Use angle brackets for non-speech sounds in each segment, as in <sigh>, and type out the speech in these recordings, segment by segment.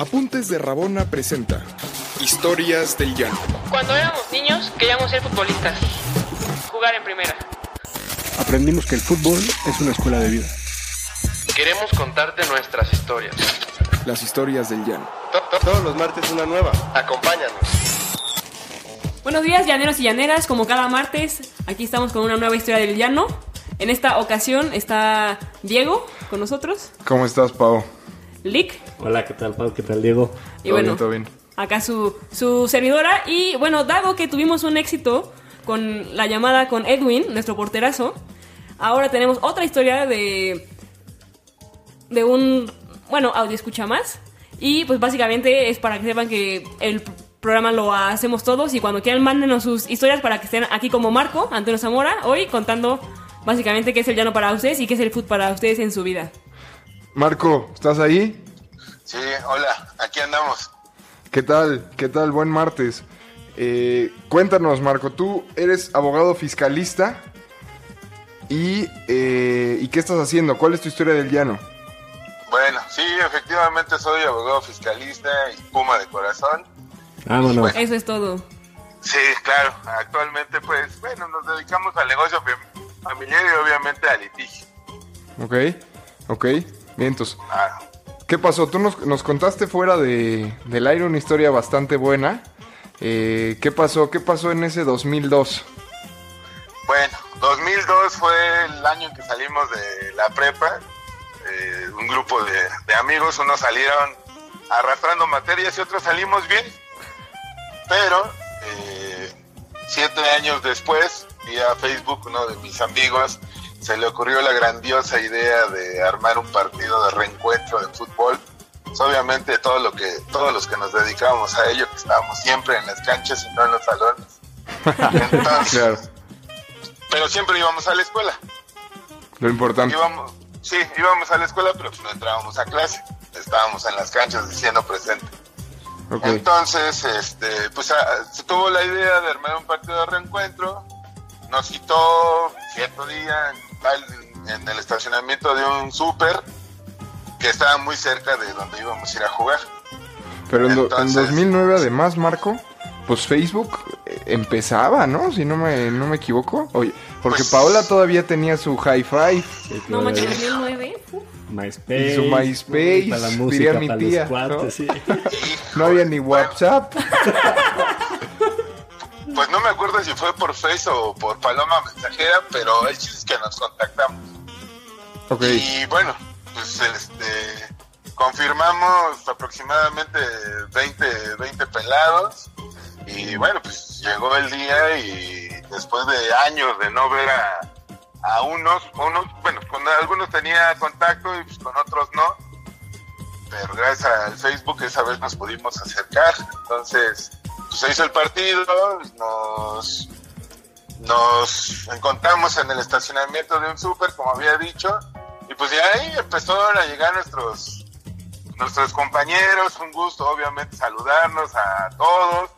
Apuntes de Rabona presenta Historias del Llano. Cuando éramos niños queríamos ser futbolistas, jugar en primera. Aprendimos que el fútbol es una escuela de vida. Queremos contarte nuestras historias. Las historias del Llano. Todos los martes una nueva. Acompáñanos. Buenos días, llaneros y llaneras. Como cada martes, aquí estamos con una nueva historia del llano. En esta ocasión está Diego con nosotros, ¿Cómo estás, Pau? Lick Hola, ¿qué tal, Pau? ¿Qué tal, Diego? y ¿Todo bueno, bien, todo bien? acá su, su servidora. Y bueno, dado que tuvimos un éxito con la llamada con Edwin, nuestro porterazo, ahora tenemos otra historia de, de un, bueno, audio escucha más. Y pues básicamente es para que sepan que el programa lo hacemos todos y cuando quieran mándenos sus historias para que estén aquí como Marco, Antonio Zamora, hoy contando básicamente qué es el llano para ustedes y qué es el food para ustedes en su vida. Marco, ¿estás ahí? Sí, hola, aquí andamos. ¿Qué tal? ¿Qué tal? Buen martes. Eh, cuéntanos, Marco, tú eres abogado fiscalista y, eh, ¿y qué estás haciendo? ¿Cuál es tu historia del llano? Bueno, sí, efectivamente soy abogado fiscalista y puma de corazón. Vámonos. Eso es todo. Sí, claro, actualmente pues, bueno, nos dedicamos al negocio fam- familiar y obviamente al litigio. Ok, ok, vientos. Ah, ¿Qué pasó? Tú nos, nos contaste fuera de, del aire una historia bastante buena. Eh, ¿Qué pasó? ¿Qué pasó en ese 2002? bueno, 2002 fue el año en que salimos de la prepa. Eh, un grupo de, de amigos, unos salieron arrastrando materias y otros salimos bien. Pero eh, siete años después, vía Facebook, uno de mis amigos se le ocurrió la grandiosa idea de armar un partido de reencuentro de fútbol. Pues, obviamente todo lo que, todos los que nos dedicábamos a ello, que estábamos siempre en las canchas y no en los salones. <laughs> Entonces, Claro, pero siempre íbamos a la escuela. lo importante. Íbamos, sí, íbamos a la escuela, pero pues no entrábamos a clase. Estábamos en las canchas diciendo presente. Entonces, este, pues ah, se tuvo la idea de armar un partido de reencuentro. Nos citó cierto día en, en el estacionamiento de un súper que estaba muy cerca de donde íbamos a ir a jugar. pero en, do- en entonces- 2009 además, Marco, pues Facebook eh, empezaba, ¿no? Si no me, no me equivoco. Oye, porque Pues- Paola todavía tenía su high five. Sí, No claro. manches, 2009. uf. MySpace. Y su MySpace, Para la diría mi para tía, cuates, ¿no? sí. <laughs> No había ni WhatsApp. <laughs> Acuerdo si fue por Face o por Paloma Mensajera, pero el chiste es que nos contactamos. Ok, Y bueno, pues este confirmamos aproximadamente 20, 20 pelados. Y bueno, pues llegó el día y después de años de no ver a, a unos, unos, bueno, con algunos tenía contacto y pues con otros no, pero gracias al Facebook esa vez nos pudimos acercar, entonces se hizo el partido, nos nos encontramos en el estacionamiento de un súper, como había dicho, y pues de ahí empezaron a llegar nuestros nuestros compañeros, un gusto obviamente saludarnos a todos,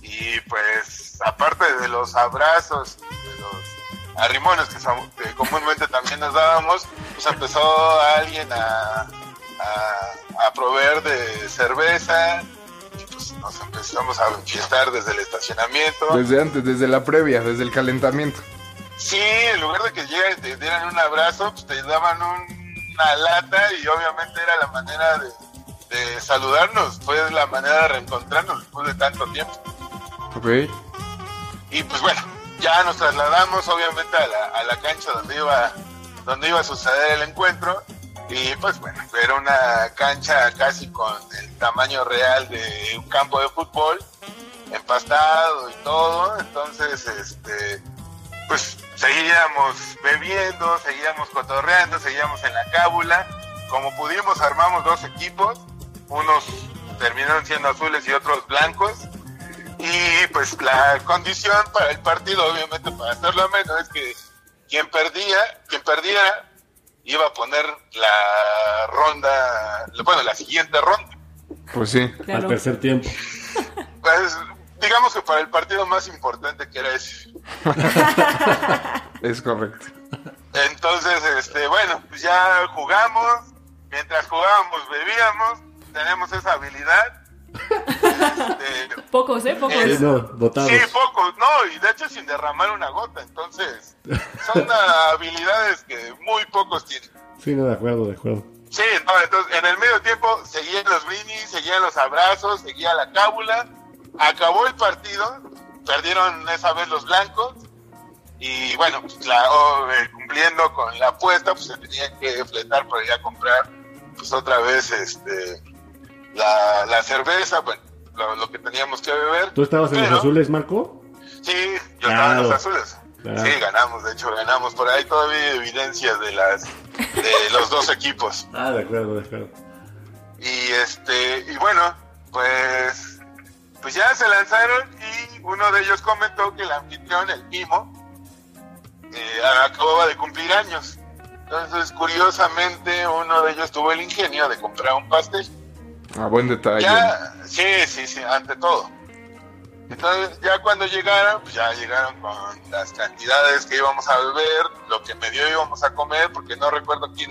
y pues aparte de los abrazos, de los arrimones que, comúnmente también nos dábamos, pues empezó alguien a, proveer de cerveza, y nos empezamos a fiestar desde el estacionamiento. desde antes, desde la previa, desde el calentamiento. Sí, en lugar de que lleguen y te dieran un abrazo, pues te daban un- una lata y obviamente era la manera de, de saludarnos, fue la manera de reencontrarnos después de tanto tiempo. Ok, Y pues bueno, ya nos trasladamos obviamente a la, a la cancha donde iba, donde iba a suceder el encuentro. Y pues bueno, era una cancha casi con el tamaño real de un campo de fútbol, empastado y todo. Entonces, este, pues seguíamos bebiendo, seguíamos cotorreando, seguíamos en la cábula. Como pudimos armamos dos equipos, unos terminaron siendo azules y otros blancos. Y pues la condición para el partido, obviamente para hacerlo menos, es que quien perdía, quien perdiera, iba a poner la ronda, bueno, la siguiente ronda. pues sí. Al tercer tiempo. Pues, digamos que para el partido más importante que era ese. Es correcto. Entonces, este, bueno, pues ya jugamos, mientras jugábamos bebíamos tenemos esa habilidad. Este, <laughs> Pocos, ¿eh? Pocos. Eh, Sí, no, votados. Sí, pocos, no, y de hecho sin derramar una gota, entonces son <laughs> habilidades que muy pocos tienen. Sí, no, de acuerdo, de acuerdo. Sí, no, entonces en el medio tiempo seguían los brindis, seguían los abrazos, seguía la cábula, acabó el partido, perdieron esa vez los blancos y bueno, pues, la- eh, cumpliendo con la apuesta, pues se tenía que fletar para ir a comprar pues otra vez este la, la cerveza, bueno, lo, lo que teníamos que beber. ¿Tú estabas en los azules, Marco? Sí, yo estaba en los azules. Claro. Sí, ganamos, de hecho ganamos. Por ahí todavía hay evidencias de las de <laughs> los dos equipos. Ah, de acuerdo, de acuerdo. Y este, y bueno, pues pues ya se lanzaron y uno de ellos comentó que el anfitrión, el Mimo, eh, acababa de cumplir años. Entonces, curiosamente, uno de ellos tuvo el ingenio de comprar un pastel. Ah, buen detalle. Ya, sí, sí, sí, ante todo. Entonces, ya cuando llegaron, pues ya llegaron con las cantidades que íbamos a beber, lo que medio íbamos a comer, porque no recuerdo quién,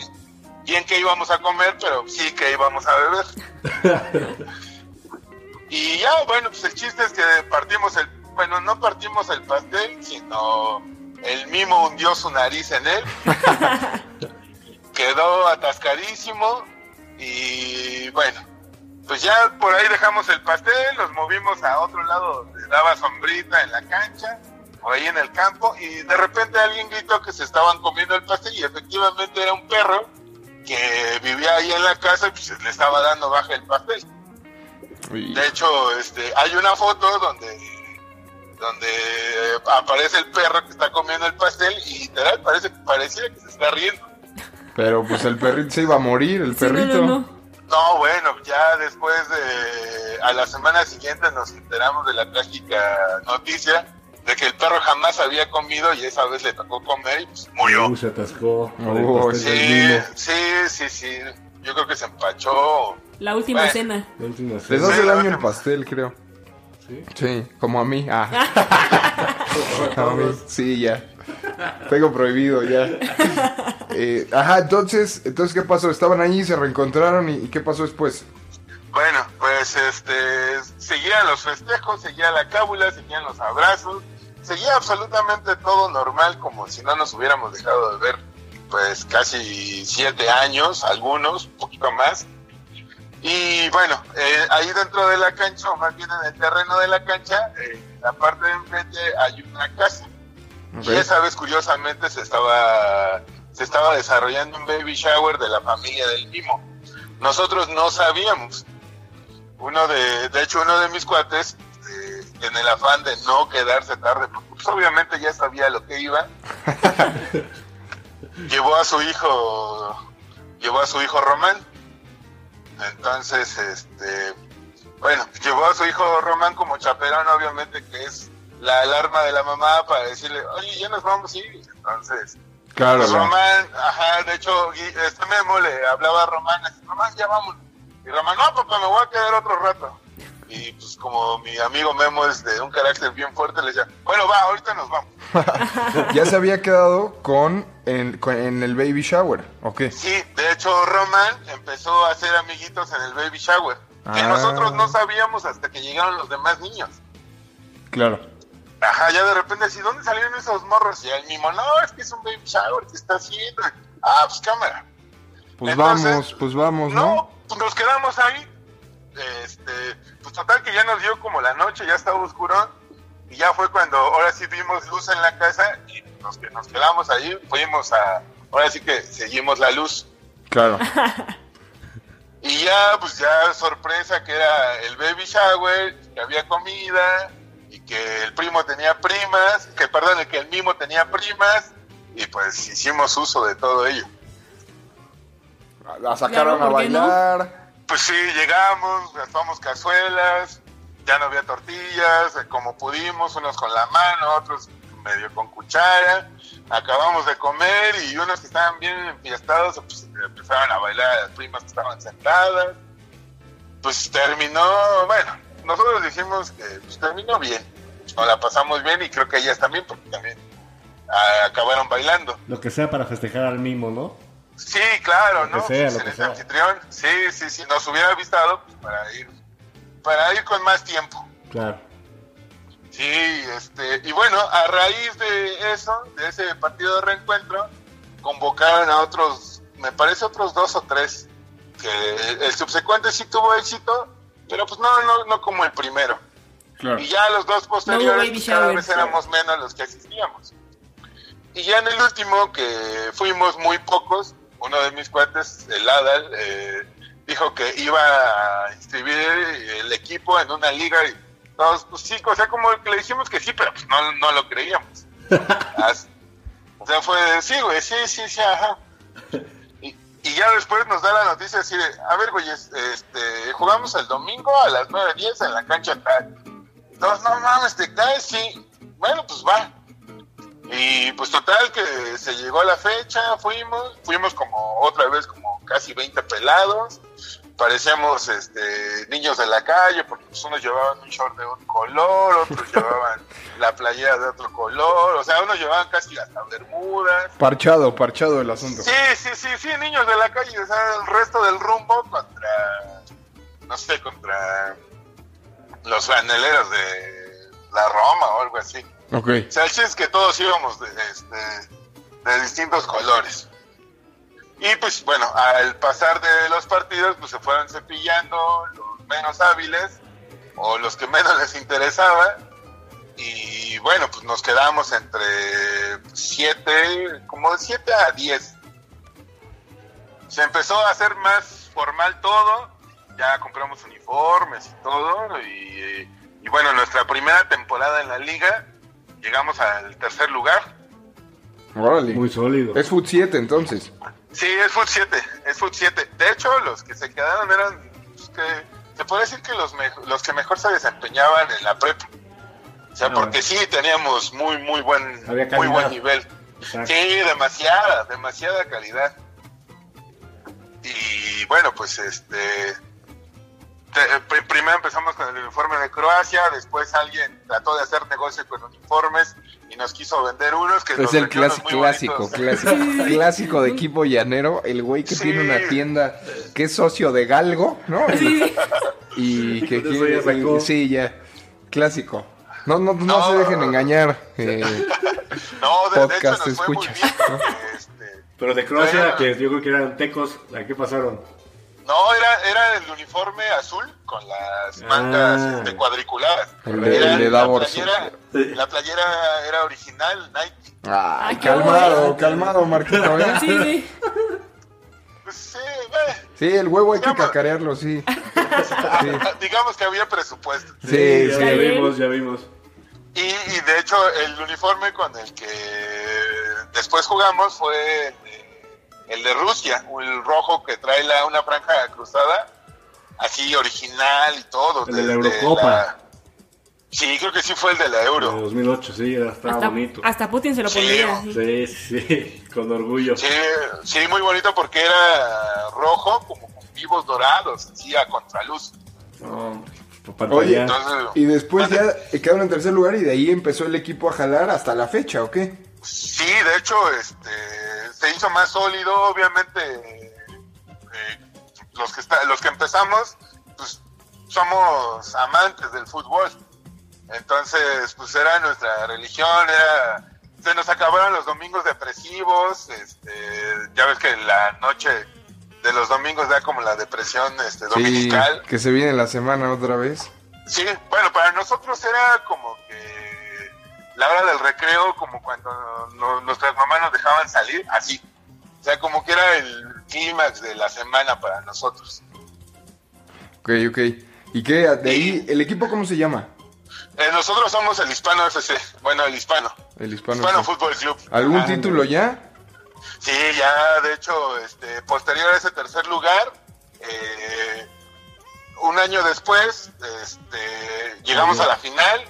quién que íbamos a comer, pero sí que íbamos a beber. <laughs> y ya, bueno, pues el chiste es que partimos el, bueno, no partimos el pastel, sino el mimo hundió su nariz en él. <laughs> Quedó atascadísimo y bueno, pues ya por ahí dejamos el pastel, nos movimos a otro lado donde daba sombrita en la cancha o ahí en el campo y de repente alguien gritó que se estaban comiendo el pastel y efectivamente era un perro que vivía ahí en la casa y pues le estaba dando baja el pastel. De hecho, este, hay una foto donde donde aparece el perro que está comiendo el pastel y literal parece parecía que se está riendo. Pero pues el perrito se iba a morir, el Sí, perrito. no, no. No, bueno, ya después de a la semana siguiente nos enteramos de la trágica noticia de que el perro jamás había comido y esa vez le tocó comer y pues murió. Se atascó. Sí, sí, sí, sí. Yo creo que se empachó. La última Bueno. cena. La última Les cena. hace Sí, daño el pastel, creo. ¿Sí? Sí, como a mí. Ah. <laughs> <laughs> A mí, Sí, ya. Tengo prohibido ya. <laughs> Eh, ajá, entonces, entonces, ¿qué pasó? Estaban ahí, se reencontraron y, y ¿qué pasó después? Bueno, pues este seguían los festejos, seguía la cábula, seguían los abrazos, seguía absolutamente todo normal, como si no nos hubiéramos dejado de ver, pues casi siete años, algunos, un poquito más. Y bueno, eh, ahí dentro de la cancha, o más bien en el terreno de la cancha, eh, en la parte de enfrente hay una casa. Y esa vez, curiosamente, se estaba, se estaba desarrollando un baby shower de la familia del Mimo. Nosotros no sabíamos. Uno de, de hecho, uno de mis cuates, eh, en el afán de no quedarse tarde, porque pues, obviamente ya sabía lo que iba, <laughs> llevó a su hijo, llevó a su hijo Román. Entonces, este, bueno, llevó a su hijo Román como chaperón, obviamente, que es la alarma de la mamá para decirle, oye, ya nos vamos a ir. Entonces, Claro, pues Román, ajá, de hecho, este Memo le hablaba a Román, así, Román, ya vamos. Y Román, no, papá, me voy a quedar otro rato. Y pues como mi amigo Memo es de un carácter bien fuerte, le decía, bueno, va, ahorita nos vamos. <laughs> ya se había quedado con, en, con- en el baby shower, ¿ok? Sí, de hecho, Román empezó a hacer amiguitos en el baby shower. Que Ah. nosotros no sabíamos hasta que llegaron los demás niños. Claro. Ajá, ya de repente así, ¿dónde salieron esos morros? Y el mismo, no, es que es un baby shower que está haciendo. Ah, pues cámara. Pues Entonces, vamos, pues vamos, ¿no? No, pues nos quedamos ahí. Este, pues total que ya nos dio como la noche, ya estaba oscurón. Y ya fue cuando ahora sí vimos luz en la casa y nos, que nos quedamos ahí, fuimos a, ahora sí que seguimos la luz. Claro. <laughs> Y ya, pues ya sorpresa que era el baby shower, que había comida y que el primo tenía primas, que perdón, que el mimo tenía primas y pues hicimos uso de todo ello. La sacaron Claro, a bailar. Pues sí, llegamos, gastamos cazuelas, ya no había tortillas, eh, como pudimos, unos con la mano, otros medio con cuchara. Acabamos de comer y unos que estaban bien enfiestados pues, empezaron a bailar a las primas que estaban sentadas. Pues terminó, bueno, nosotros dijimos que pues, terminó bien. Nos la pasamos bien y creo que ellas también, porque también ah, acabaron bailando. Lo que sea para festejar al Mimo, ¿no? Sí, claro, Lo ¿no? que sea, lo que sea. anfitrión. Sí, sí, sí, nos hubiera avisado pues, para ir, para ir con más tiempo. Claro. Sí, este, y bueno, a raíz de eso, de ese partido de reencuentro, convocaron a otros, me parece otros dos o tres, que el subsecuente sí tuvo éxito, pero pues no, no, no como el primero. Claro. Y ya los dos posteriores, pues, cada vez éramos menos los que asistíamos. Y ya en el último, que fuimos muy pocos, uno de mis cuates, el Adal, eh, dijo que iba a inscribir el equipo en una liga y todos, pues sí, o sea, como que le dijimos que sí, pero pues no, no lo creíamos. <laughs> O sea, fue, sí, güey, sí, sí, sí, ajá. Y, ya después nos da la noticia así de, a ver, güey, este, jugamos el domingo a las 9.10 en la cancha tal. Entonces, no mames, te caes, sí. Bueno, pues va. Y pues total que se llegó la fecha, fuimos, fuimos como otra vez como casi 20 pelados, parecíamos este, niños de la calle, porque pues unos llevaban un short de un color, otros <laughs> llevaban la playera de otro color, o sea, unos llevaban casi hasta bermudas. Parchado, parchado el asunto. Sí, sí, sí, sí, niños de la calle, o sea, el resto del rumbo contra, no sé, contra los franeleros de la Roma o algo así. Ok. O sea, el chiste es que todos íbamos de, este, de distintos colores. Y pues bueno, al pasar de los partidos, pues se fueron cepillando los menos hábiles o los que menos <laughs> les interesaba. Y bueno, pues nos quedamos entre 7, como de 7 a 10. Se empezó a hacer más formal todo, ya compramos uniformes y todo. Y, y bueno, nuestra primera temporada en la liga, llegamos al tercer lugar. Órale. Muy sólido. Es Foot 7 entonces. Sí, es Foot 7, es Foot 7. De hecho, los que se quedaron eran, pues, que, se puede decir que los, los que mejor se desempeñaban en la prepa. O sea, Ah, porque sí teníamos muy, muy buen, muy buen nivel. Exacto. Sí, demasiada, demasiada calidad. Y bueno, pues este. Te- pr- primero empezamos con el uniforme de Croacia, después alguien trató de hacer negocio con uniformes y nos quiso vender unos que Es el clásico, clásico, bonitos. clásico, <laughs> clásico de equipo llanero, el güey que Sí. tiene una tienda que es socio de Galgo, ¿no? Sí. Y que ya quiere, sacó. sí, ya, clásico. No, no, no, No. se dejen engañar. eh, <laughs> No, de, de hecho podcast nos fue muy escuchas, bien. ¿no? porque, este, Pero de Croacia, que yo creo que eran tecos, ¿a qué pasaron? No, era, era el uniforme azul con las mangas Ah. este, cuadriculadas. El de- Era- el de la, playera, Sur. la playera era original, Nike. Ay, qué calmado, bueno. calmado, Marquito, ¿eh? Sí, sí. Pues <laughs> sí, eh, Sí, el huevo hay que cacarearlo, sí. <laughs> Sí, digamos que había presupuesto. sí, ya, sí. ya vimos, ya vimos. Y, y de hecho el uniforme con el que después jugamos fue el de, de Rusia, el rojo que trae la, una franja cruzada, así original y todo. El de la Eurocopa. la- Sí, creo que sí fue el de la Euro. 2008, sí, era- estaba Hasta, bonito. hasta Putin se lo Sí. pondría. Sí, sí, <laughs> con orgullo. Sí, sí, muy bonito porque era rojo como con vivos dorados, así a contraluz. No, Oye. Entonces, Y después ya quedaron en tercer lugar y de ahí empezó el equipo a jalar hasta la fecha, ¿o qué? Sí, de hecho, este, hizo más sólido, obviamente. eh, los que está, los que empezamos, pues somos amantes del fútbol. Entonces, pues era nuestra religión, era se nos acabaron los domingos depresivos, este, ya ves que la noche de los domingos da como la depresión este, Sí, dominical. que se viene la semana otra vez. Sí, bueno, para nosotros era como que la hora del recreo, como cuando no- nuestras mamás nos dejaban salir, así. O sea, como que era el clímax de la semana para nosotros. Ok, ok. ¿Y qué? De ahí, ¿el equipo cómo se llama? Eh, nosotros somos el Hispano FC, bueno, el Hispano. El hispano. Hispano. Fútbol Club. ¿Algún Ah, título ya? Sí, ya, de hecho, este, posterior a ese tercer lugar, eh, un año después, este, llegamos a la final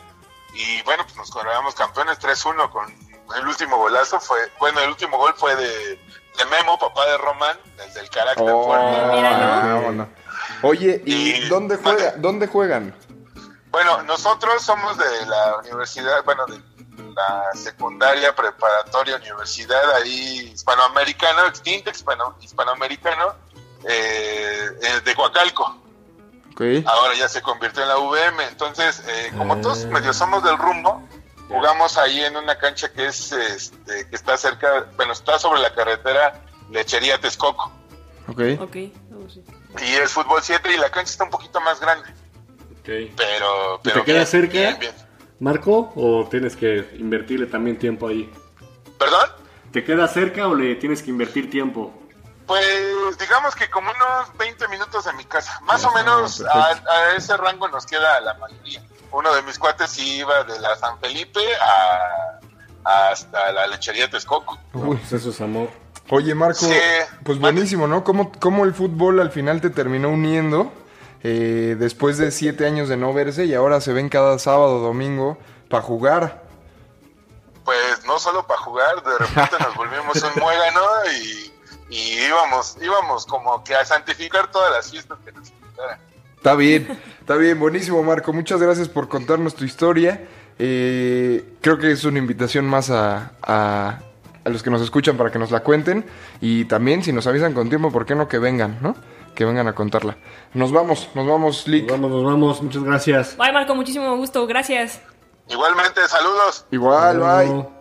y bueno, pues nos coronamos campeones 3-1 con el último golazo fue, bueno, el último gol fue de, de Memo, papá de Román, el del carácter Oh, fuerte. Oye, ¿y Y- dónde, juega, dónde juegan? Bueno, nosotros somos de la universidad, bueno, de la secundaria, preparatoria, universidad, ahí hispanoamericano, extinto hispano, hispanoamericano, eh, eh, de Coacalco. Ahora ya se convirtió en la VM. Entonces, eh, como todos medio somos del rumbo, jugamos ahí en una cancha que es este, que está cerca, bueno, está sobre la carretera Lechería Texcoco. Ok. Ok. Oh, sí. Y es fútbol 7 y la cancha está un poquito más grande. Ok. Pero, ¿Y pero te queda bien, cerca? bien, bien. ¿Marco? ¿O tienes que invertirle también tiempo ahí? ¿Perdón? ¿Te queda cerca o le tienes que invertir tiempo? Pues digamos que como unos 20 minutos de mi casa. Más o menos a, ese rango nos queda la mayoría. Uno de mis cuates sí iba de la San Felipe a, hasta la lechería Texcoco. Uy. Pues eso es amor. Oye, Marco, Sí. pues buenísimo, ¿no? ¿Cómo, cómo el fútbol al final te terminó uniendo eh, después de siete años de no verse y ahora se ven cada sábado, domingo para jugar? Pues no solo para jugar, de repente nos volvimos un <laughs> muégano y, y íbamos, íbamos como que a santificar todas las fiestas que nos invitaran. Está bien, está bien, buenísimo, Marco. Muchas gracias por contarnos tu historia. Eh, creo que es una invitación más a, a- a los que nos escuchan para que nos la cuenten. Y también, si nos avisan con tiempo, ¿por qué no que vengan, no? Que vengan a contarla. Nos vamos, nos vamos, Lick. Nos vamos, nos vamos. Muchas gracias. Bye, Marco. Muchísimo gusto. Gracias. Igualmente, saludos. Igual, bye.